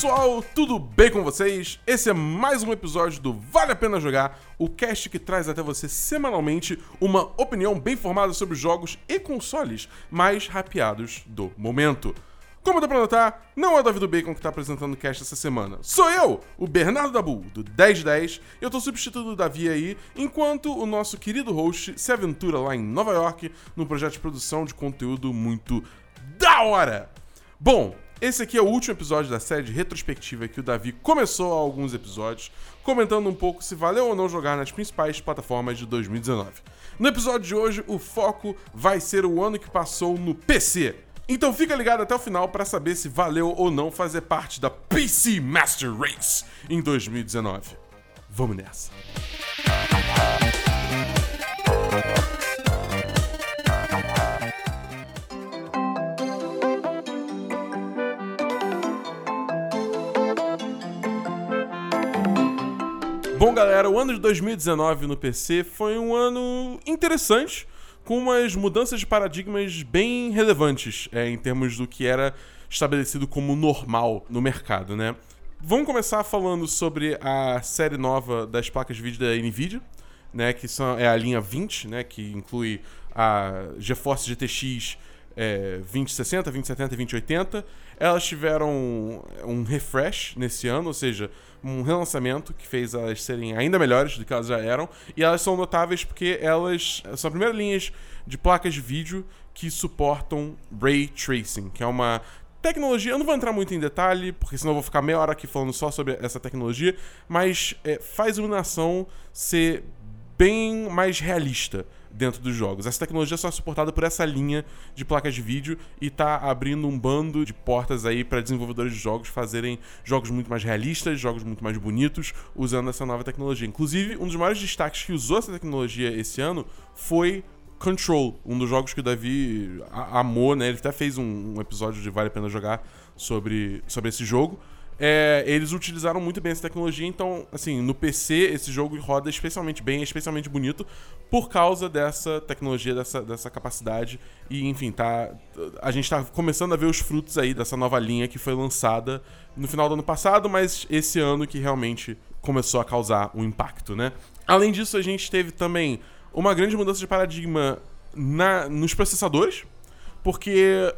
Pessoal, tudo bem com vocês? Esse é mais um episódio do Vale a Pena Jogar, o cast que traz até você semanalmente uma opinião bem formada sobre jogos e consoles mais rapeados do momento. Como dá pra notar, não é o David Bacon que tá apresentando o cast essa semana. Sou eu, o Bernardo Dabu, do 1010, e eu tô substituindo o Davi aí, enquanto o nosso querido host se aventura lá em Nova York num projeto de produção de conteúdo muito da hora. Bom, esse aqui é o último episódio da série de retrospectiva que o Davi começou há alguns episódios, comentando um pouco se valeu ou não jogar nas principais plataformas de 2019. No episódio de hoje, o foco vai ser o ano que passou no PC. Então fica ligado até o final para saber se valeu ou não fazer parte da PC Master Race em 2019. Vamos nessa. Bom, galera, o ano de 2019 no PC foi um ano interessante, com umas mudanças de paradigmas bem relevantes é, em termos do que era estabelecido como normal no mercado, né? Vamos começar falando sobre a série nova das placas de vídeo da NVIDIA, né, que são, é a linha 20, né, que inclui a GeForce GTX é, 2060, 2070 e 2080. Elas tiveram um refresh nesse ano, ou seja, um relançamento que fez elas serem ainda melhores do que elas já eram. E elas são notáveis porque elas são as primeiras linhas de placas de vídeo que suportam Ray Tracing, que é uma tecnologia. Eu não vou entrar muito em detalhe, porque senão eu vou ficar meia hora aqui falando só sobre essa tecnologia, mas é, faz a iluminação ser bem mais realista dentro dos jogos. Essa tecnologia só é suportada por essa linha de placas de vídeo e está abrindo um bando de portas aí para desenvolvedores de jogos fazerem jogos muito mais realistas, jogos muito mais bonitos usando essa nova tecnologia. Inclusive, um dos maiores destaques que usou essa tecnologia esse ano foi Control, um dos jogos que o Davi amou, né? Ele até fez um, um episódio de Vale a Pena Jogar sobre, sobre esse jogo. É, eles utilizaram muito bem essa tecnologia, então, assim, no PC esse jogo roda especialmente bem, especialmente bonito, por causa dessa tecnologia, dessa, dessa capacidade. E, enfim, tá. A gente tá começando a ver os frutos aí dessa nova linha que foi lançada no final do ano passado, mas esse ano que realmente começou a causar um impacto, né? Além disso, a gente teve também uma grande mudança de paradigma na, nos processadores, porque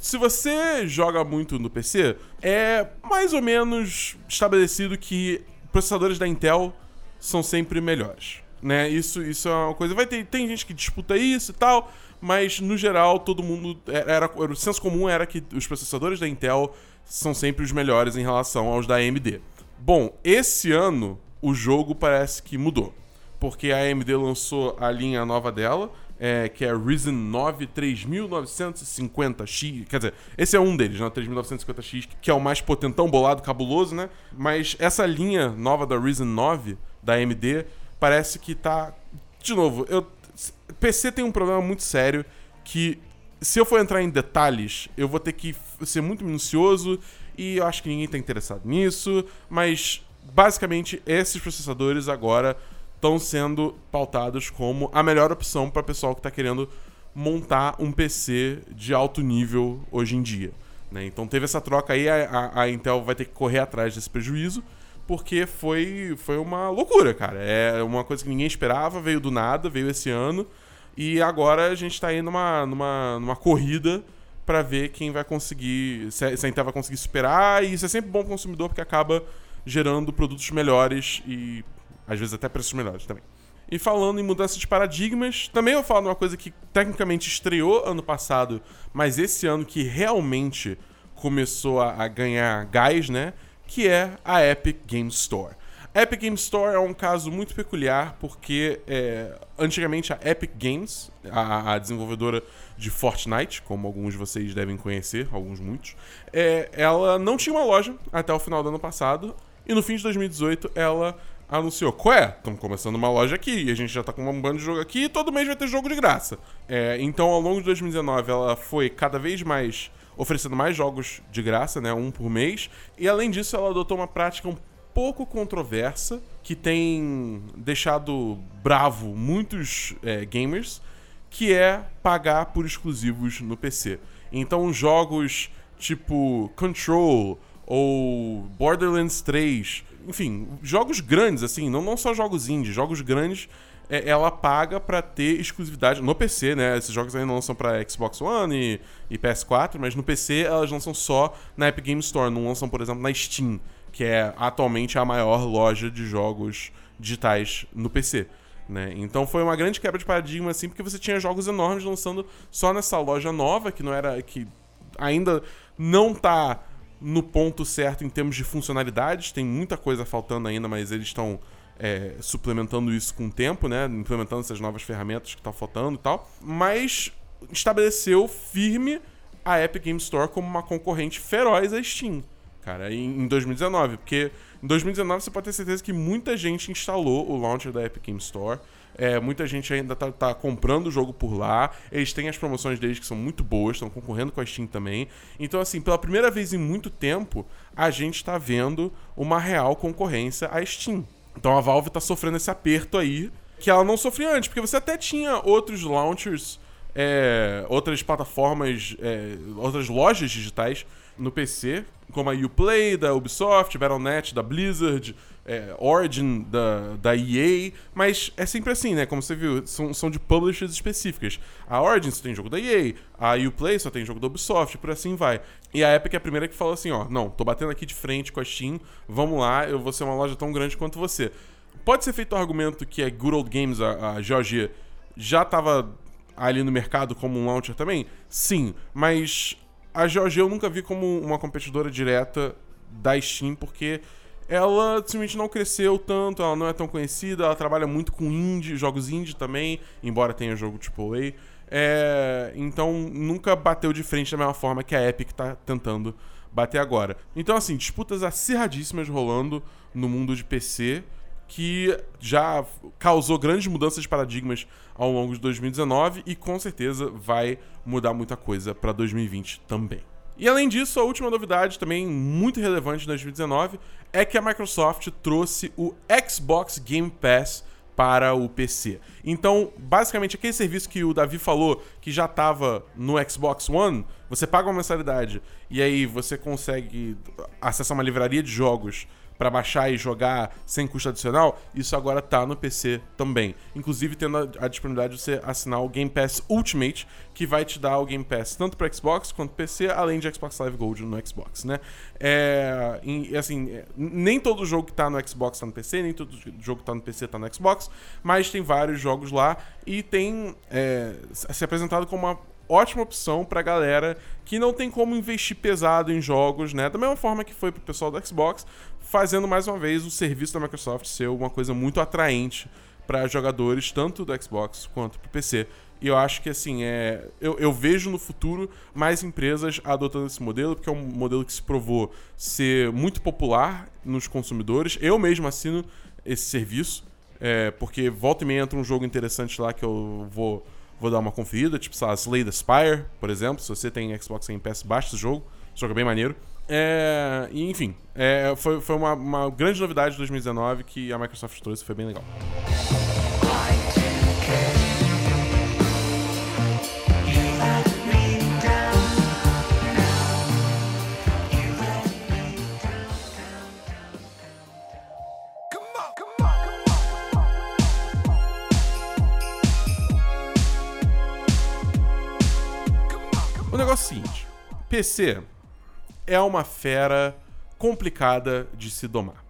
se você joga muito no PC, é mais ou menos estabelecido que processadores da Intel são sempre melhores. Né? Isso, isso é uma coisa. Vai ter, tem gente que disputa isso e tal, mas no geral todo mundo. Era, era, o senso comum era que os processadores da Intel são sempre os melhores em relação aos da AMD. Bom, esse ano o jogo parece que mudou. Porque a AMD lançou a linha nova dela, é, que é Ryzen 9 3950X. Quer dizer, esse é um deles, né? 3950X, que é o mais potentão, bolado, cabuloso, né? Mas essa linha nova da Ryzen 9 da AMD parece que tá. De novo, eu, PC tem um problema muito sério que se eu for entrar em detalhes, eu vou ter que ser muito minucioso e eu acho que ninguém tá interessado nisso, mas basicamente esses processadores agora estão sendo pautados como a melhor opção para pessoal que está querendo montar um PC de alto nível hoje em dia. Né? Então teve essa troca aí, a, a, Intel vai ter que correr atrás desse prejuízo, porque foi, foi uma loucura, cara. É uma coisa que ninguém esperava, veio do nada, veio esse ano, e agora a gente está aí numa, numa, numa corrida para ver quem vai conseguir, se a Intel vai conseguir superar, e isso é sempre bom para o consumidor, porque acaba gerando produtos melhores e às vezes até preços melhores também. E falando em mudança de paradigmas, também eu falo de uma coisa que tecnicamente estreou ano passado, mas esse ano que realmente começou a, ganhar gás, né? Que é a Epic Game Store. A Epic Game Store é um caso muito peculiar porque é, antigamente a Epic Games, a, a, desenvolvedora de Fortnite, como alguns de vocês devem conhecer, alguns muitos, é, ela não tinha uma loja até o final do ano passado e no fim de 2018 ela anunciou: Qué, estamos começando uma loja aqui, e a gente já está com um bando de jogo aqui, e todo mês vai ter jogo de graça. É, então, ao longo de 2019, ela foi cada vez mais oferecendo mais jogos de graça, né, um por mês, e além disso, ela adotou uma prática um pouco controversa que tem deixado bravo muitos é, gamers, que é pagar por exclusivos no PC. Então, jogos tipo Control ou Borderlands 3. Enfim, jogos grandes, assim, não, não só jogos indie, jogos grandes é, ela paga para ter exclusividade no PC, né? Esses jogos ainda não são para Xbox One e, e, PS4, mas no PC elas lançam só na Epic Game Store, não lançam, por exemplo, na Steam, que é atualmente a maior loja de jogos digitais no PC. Né? Então foi uma grande quebra de paradigma assim, porque você tinha jogos enormes lançando só nessa loja nova, que não era que ainda não tá no ponto certo em termos de funcionalidades, tem muita coisa faltando ainda, mas eles estão é, suplementando isso com o tempo, né? Implementando essas novas ferramentas que estão tá faltando e tal. Mas estabeleceu firme a Epic Game Store como uma concorrente feroz à Steam, cara, em, em 2019. Porque em 2019 você pode ter certeza que muita gente instalou o launcher da Epic Game Store. É, muita gente ainda tá, tá, comprando o jogo por lá. Eles têm as promoções deles que são muito boas, estão concorrendo com a Steam também. Então, assim, pela primeira vez em muito tempo, a gente está vendo uma real concorrência à Steam. Então a Valve tá sofrendo esse aperto aí, que ela não sofria antes, porque você até tinha outros launchers, é, outras plataformas, é, outras lojas digitais no PC, como a Uplay da Ubisoft, Battle.net da Blizzard, é, Origin da, da EA, mas é sempre assim, né? Como você viu, são, são de publishers específicas. A Origin só tem jogo da EA, a Uplay só tem jogo da Ubisoft, por assim vai. E a Epic é a primeira que falou assim, ó, não, tô batendo aqui de frente com a Steam, vamos lá, eu vou ser uma loja tão grande quanto você. Pode ser feito o argumento que a Good Old Games, a, a GOG, já tava ali no mercado como um launcher também? Sim, mas a GOG eu nunca vi como uma competidora direta da Steam, porque ela simplesmente não cresceu tanto, ela não é tão conhecida, ela trabalha muito com indie, jogos indie também, embora tenha jogo AAA. É, então nunca bateu de frente da mesma forma que a Epic tá tentando bater agora. Então, assim, disputas acirradíssimas rolando no mundo de PC que já causou grandes mudanças de paradigmas ao longo de 2019 e com certeza vai mudar muita coisa para 2020 também. E além disso, a última novidade também muito relevante de 2019 é que a Microsoft trouxe o Xbox Game Pass para o PC. Então, basicamente, aquele serviço que o Davi falou que já estava no Xbox One, você paga uma mensalidade e aí você consegue acessar uma livraria de jogos para baixar e jogar sem custo adicional, isso agora tá no PC também. Inclusive tendo a, a, disponibilidade de você assinar o Game Pass Ultimate, que vai te dar o Game Pass tanto para Xbox quanto PC, além de Xbox Live Gold no Xbox, né? É, e, assim, é, nem todo jogo que tá no Xbox tá no PC, nem todo jogo que tá no PC tá no Xbox, mas tem vários jogos lá e tem é, se apresentado como uma ótima opção pra galera que não tem como investir pesado em jogos, né? Da mesma forma que foi pro pessoal do Xbox, fazendo mais uma vez o serviço da Microsoft ser uma coisa muito atraente para jogadores, tanto do Xbox quanto pro PC. E eu acho que assim, é, eu, eu, vejo no futuro mais empresas adotando esse modelo, porque é um modelo que se provou ser muito popular nos consumidores. Eu mesmo assino esse serviço, é, porque volta e meia entra um jogo interessante lá que eu vou vou dar uma conferida, tipo, sei lá, Slay the Spire, por exemplo. Se você tem Xbox Game Pass, baixa esse jogo. Esse jogo é bem maneiro. É, enfim, é, foi, foi uma, uma grande novidade de 2019 que a Microsoft trouxe, foi bem legal. PC é uma fera complicada de se domar.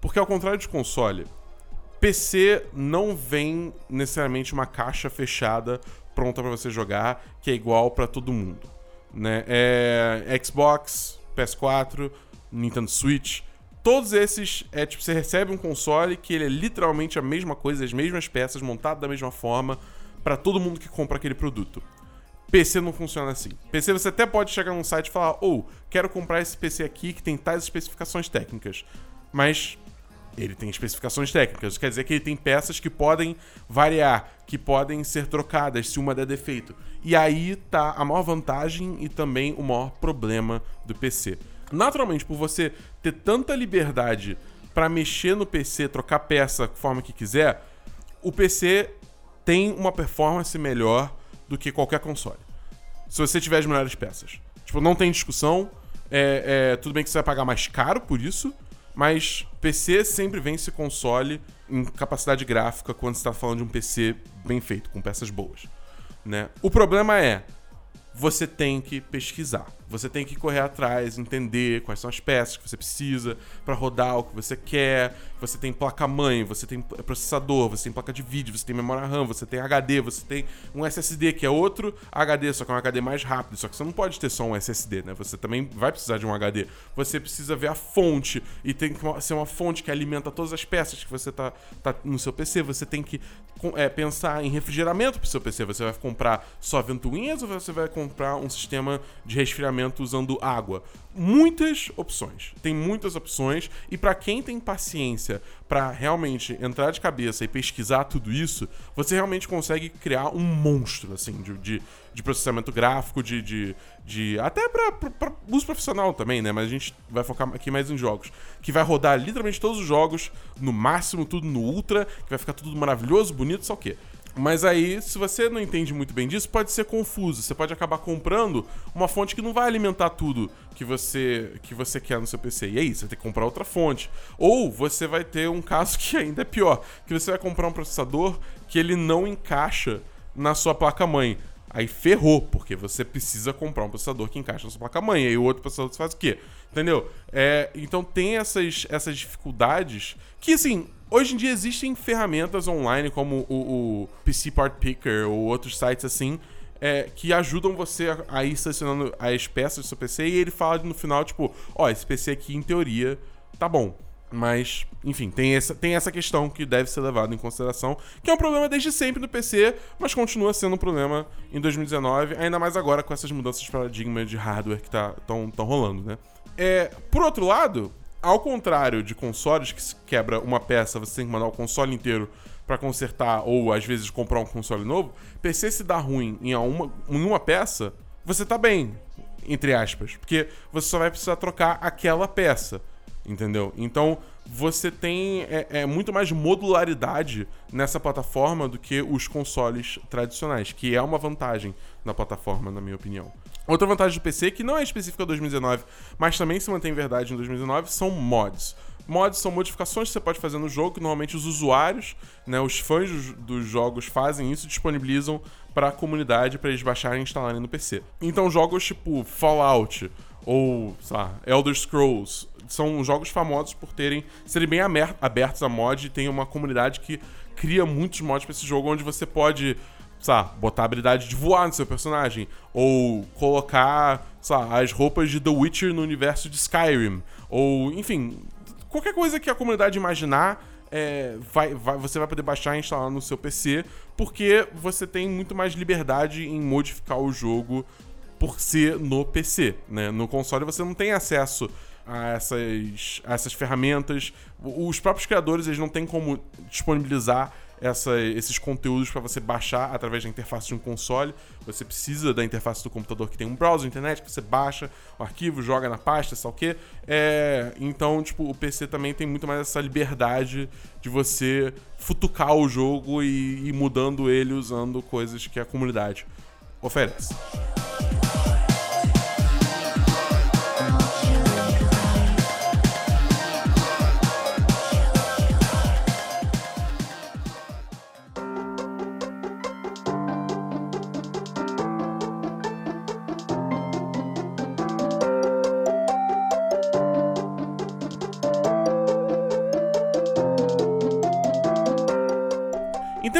Porque ao contrário de console, PC não vem necessariamente uma caixa fechada pronta para você jogar que é igual para todo mundo, né? É Xbox, PS4, Nintendo Switch, todos esses é tipo você recebe um console que ele é literalmente a mesma coisa, as mesmas peças montado da mesma forma para todo mundo que compra aquele produto. PC não funciona assim. PC você até pode chegar num site e falar, ou, oh, quero comprar esse PC aqui que tem tais especificações técnicas. Mas ele tem especificações técnicas, quer dizer que ele tem peças que podem variar, que podem ser trocadas se uma der defeito. E aí tá a maior vantagem e também o maior problema do PC. Naturalmente, por você ter tanta liberdade para mexer no PC, trocar peça da forma que quiser, o PC tem uma performance melhor do que qualquer console. Se você tiver as melhores peças. Tipo, não tem discussão. É, é, tudo bem que você vai pagar mais caro por isso, mas PC sempre vence console em capacidade gráfica quando você está falando de um PC bem feito, com peças boas. Né? O problema é, você tem que pesquisar. Você tem que correr atrás, entender quais são as peças que você precisa para rodar o que você quer. Você tem placa-mãe, você tem processador, você tem placa de vídeo, você tem memória RAM, você tem HD, você tem um SSD que é outro HD, só que é um HD mais rápido. Só que você não pode ter só um SSD, né? Você também vai precisar de um HD. Você precisa ver a fonte e tem que ser uma fonte que alimenta todas as peças que você tá, tá no seu PC. Você tem que é, pensar em refrigeramento pro seu PC. Você vai comprar só ventoinhas ou você vai comprar um sistema de resfriamento usando água. Muitas opções. Tem muitas opções e para quem tem paciência para realmente entrar de cabeça e pesquisar tudo isso, você realmente consegue criar um monstro assim de, de, de processamento gráfico, de, de, de até para uso profissional também, né? Mas a gente vai focar aqui mais em jogos que vai rodar literalmente todos os jogos no máximo, tudo no ultra, que vai ficar tudo maravilhoso, bonito, só o quê? Mas aí, se você não entende muito bem disso, pode ser confuso. Você pode acabar comprando uma fonte que não vai alimentar tudo que você que você quer no seu PC. E aí, você vai ter que comprar outra fonte. Ou você vai ter um caso que ainda é pior, que você vai comprar um processador que ele não encaixa na sua placa-mãe. Aí ferrou, porque você precisa comprar um processador que encaixa na sua placa-mãe. E aí o outro processador faz o quê? Entendeu? É, então tem essas, essas dificuldades que, assim, Hoje em dia existem ferramentas online como o, o PC Part Picker ou outros sites assim é, que ajudam você a, ir selecionando as peças do seu PC e ele fala no final, tipo, ó, oh, esse PC aqui em teoria tá bom. Mas, enfim, tem essa, tem essa questão que deve ser levada em consideração, que é um problema desde sempre no PC, mas continua sendo um problema em 2019, ainda mais agora com essas mudanças de paradigma de hardware que estão tá, rolando, né? É, por outro lado, ao contrário de consoles que se quebra uma peça, você tem que mandar o console inteiro para consertar ou às vezes comprar um console novo. PC se dá ruim em uma, em uma peça, você tá bem, entre aspas, porque você só vai precisar trocar aquela peça, entendeu? Então você tem é, é, muito mais modularidade nessa plataforma do que os consoles tradicionais, que é uma vantagem na plataforma, na minha opinião. Outra vantagem do PC, que não é específica 2019, mas também se mantém verdade em 2019, são mods. Mods são modificações que você pode fazer no jogo, que normalmente os usuários, né, os fãs dos, dos jogos fazem isso e disponibilizam para a comunidade para eles baixarem e instalarem no PC. Então jogos tipo Fallout ou, sei lá, Elder Scrolls são jogos famosos por terem serem bem abertos a mod e tem uma comunidade que cria muitos mods para esse jogo onde você pode sabe, botar a habilidade de voar no seu personagem. Ou colocar, sabe, as roupas de The Witcher no universo de Skyrim. Ou, enfim, qualquer coisa que a comunidade imaginar. É, vai, vai, você vai poder baixar e instalar no seu PC, porque você tem muito mais liberdade em modificar o jogo por ser no PC. Né? No console você não tem acesso a essas, a essas ferramentas. Os próprios criadores eles não têm como disponibilizar essa, esses conteúdos para você baixar através da interface de um console. Você precisa da interface do computador que tem um browser, internet, que você baixa o arquivo, joga na pasta, sabe o quê. É, então, tipo, o PC também tem muito mais essa liberdade de você futucar o jogo e ir mudando ele usando coisas que a comunidade oferece.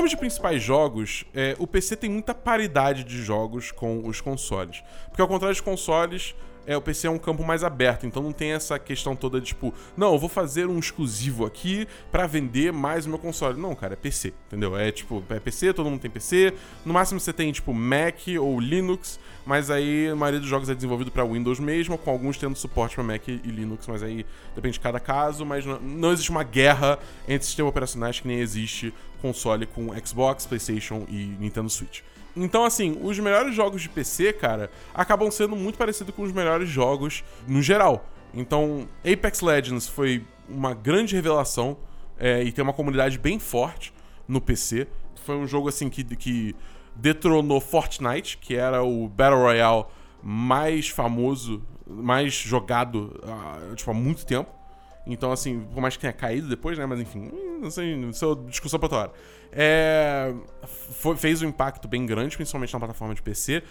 Termos de principais jogos, é, o PC tem muita paridade de jogos com os consoles. Porque ao contrário dos consoles, é, o PC é um campo mais aberto, então não tem essa questão toda de tipo, não, eu vou fazer um exclusivo aqui para vender mais o meu console. Não, cara, é PC, entendeu? É tipo, é PC, todo mundo tem PC. No máximo você tem tipo Mac ou Linux, mas aí a maioria dos jogos é desenvolvido para Windows mesmo, com alguns tendo suporte para Mac e Linux, mas aí depende de cada caso, mas não, não existe uma guerra entre sistemas operacionais que nem existe console com Xbox, PlayStation e Nintendo Switch. Então, assim, os melhores jogos de PC, cara, acabam sendo muito parecidos com os melhores jogos no geral. Então, Apex Legends foi uma grande revelação é, e tem uma comunidade bem forte no PC. Foi um jogo, assim, que, que detronou Fortnite, que era o Battle Royale mais famoso mais jogado uh, tipo, há muito tempo. Então, assim, por mais que tenha caído depois, né? Mas enfim, não sei, isso é discussão pra outra hora. É, foi, fez um impacto bem grande, principalmente na plataforma de PC.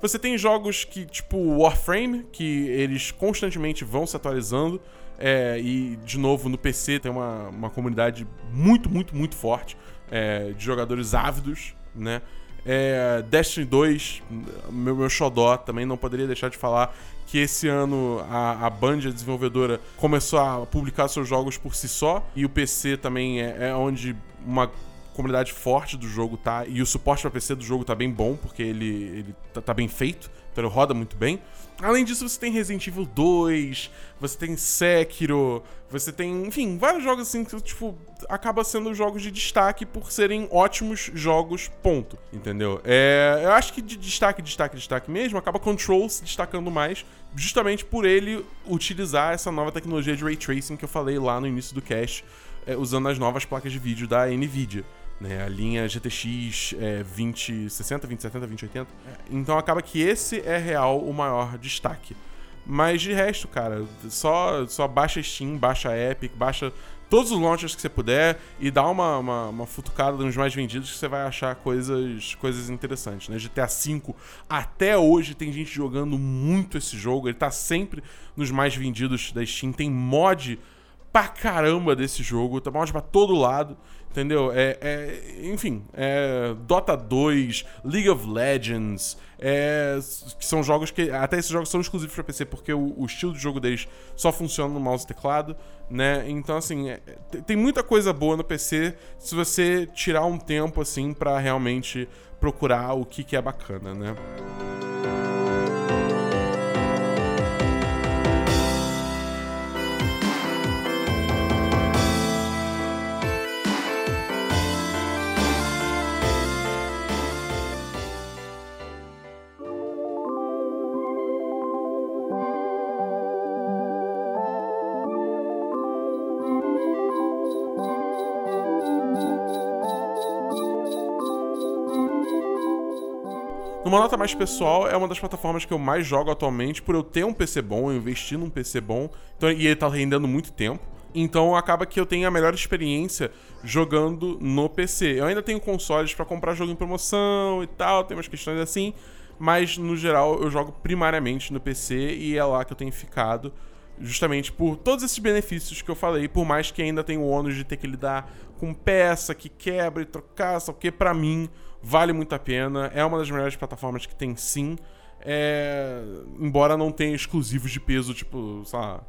Você tem jogos que, tipo Warframe, que eles constantemente vão se atualizando. É, e, de novo, no PC tem uma, uma comunidade muito, muito, muito forte é, de jogadores ávidos, né? É, Destiny 2, meu, meu xodó, também não poderia deixar de falar que esse ano a, a Band, a desenvolvedora, começou a publicar seus jogos por si só, e o PC também é, é onde uma comunidade forte do jogo tá, e o suporte para PC do jogo tá bem bom, porque ele, ele tá, tá bem feito, então ele roda muito bem. Além disso, você tem Resident Evil 2, você tem Sekiro, você tem, enfim, vários jogos assim que, tipo, acaba sendo jogos de destaque por serem ótimos jogos, ponto. Entendeu? É, eu acho que de destaque, destaque, destaque mesmo, acaba Control se destacando mais, justamente por ele utilizar essa nova tecnologia de ray tracing que eu falei lá no início do cast, é, usando as novas placas de vídeo da Nvidia né? A linha GTX é 2060, 2070, 2080. Então acaba que esse é real o maior destaque. Mas de resto, cara, só, só baixa Steam, baixa Epic, baixa todos os launchers que você puder e dá uma, uma, uma futucada nos mais vendidos que você vai achar coisas, coisas interessantes, né? GTA V, até hoje tem gente jogando muito esse jogo, ele tá sempre nos mais vendidos da Steam, tem mod pra caramba desse jogo, tá mod pra todo lado. Entendeu? É, é, enfim, é Dota 2, League of Legends, é, que são jogos que. Até esses jogos são exclusivos para PC, porque o, o, estilo de jogo deles só funciona no mouse e teclado, né? Então, assim, é, tem muita coisa boa no PC se você tirar um tempo, assim, para realmente procurar o que, que é bacana, né? Nota mais pessoal, é uma das plataformas que eu mais jogo atualmente, por eu ter um PC bom, eu investir num PC bom, então, e ele tá rendendo muito tempo. Então acaba que eu tenho a melhor experiência jogando no PC. Eu ainda tenho consoles para comprar jogo em promoção e tal, tem umas questões assim, mas no geral eu jogo primariamente no PC e é lá que eu tenho ficado justamente por todos esses benefícios que eu falei, por mais que ainda tenha o ônus de ter que lidar com peça que quebra e trocar, só que para mim vale muito a pena, é uma das melhores plataformas que tem sim, é... embora não tenha exclusivos de peso, tipo, sei lá,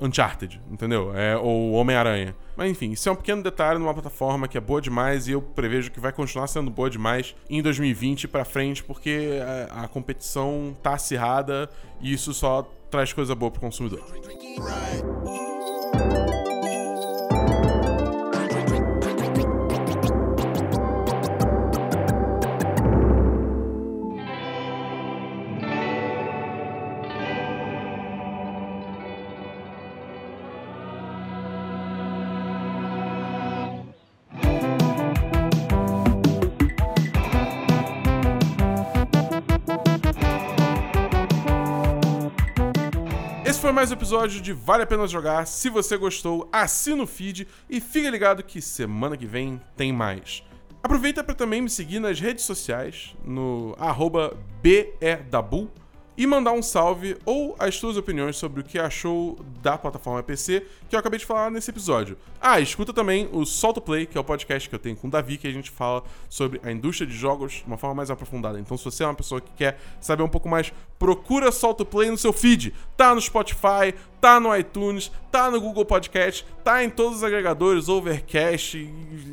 Uncharted, entendeu? É, ou Homem-Aranha. Mas enfim, isso é um pequeno detalhe numa plataforma que é boa demais e eu prevejo que vai continuar sendo boa demais em 2020 para frente, porque a, competição tá acirrada e isso só traz coisa boa pro consumidor. Foi mais um episódio de Vale a Pena Jogar. Se você gostou, assina o feed e fica ligado que semana que vem tem mais. Aproveita para também me seguir nas redes sociais, no arroba BEDabu, e mandar um salve ou as suas opiniões sobre o que achou da plataforma PC que eu acabei de falar nesse episódio. Ah, escuta também o Solto Play, que é o podcast que eu tenho com o Davi, que a gente fala sobre a indústria de jogos de uma forma mais aprofundada. Então, se você é uma pessoa que quer saber um pouco mais, procura Solto Play no seu feed. Tá no Spotify, tá no iTunes, tá no Google Podcast, tá em todos os agregadores, Overcast,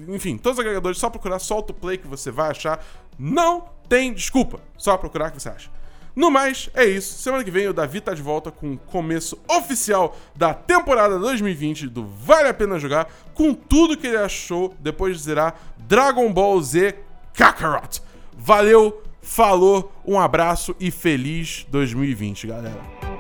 enfim, todos os agregadores, só procurar Solto Play que você vai achar. Não tem desculpa, só procurar que você acha. No mais, é isso. Semana que vem o Davi tá de volta com o começo oficial da temporada 2020 do Vale a Pena Jogar, com tudo que ele achou depois de zerar Dragon Ball Z Kakarot. Valeu, falou, um abraço e feliz 2020, galera.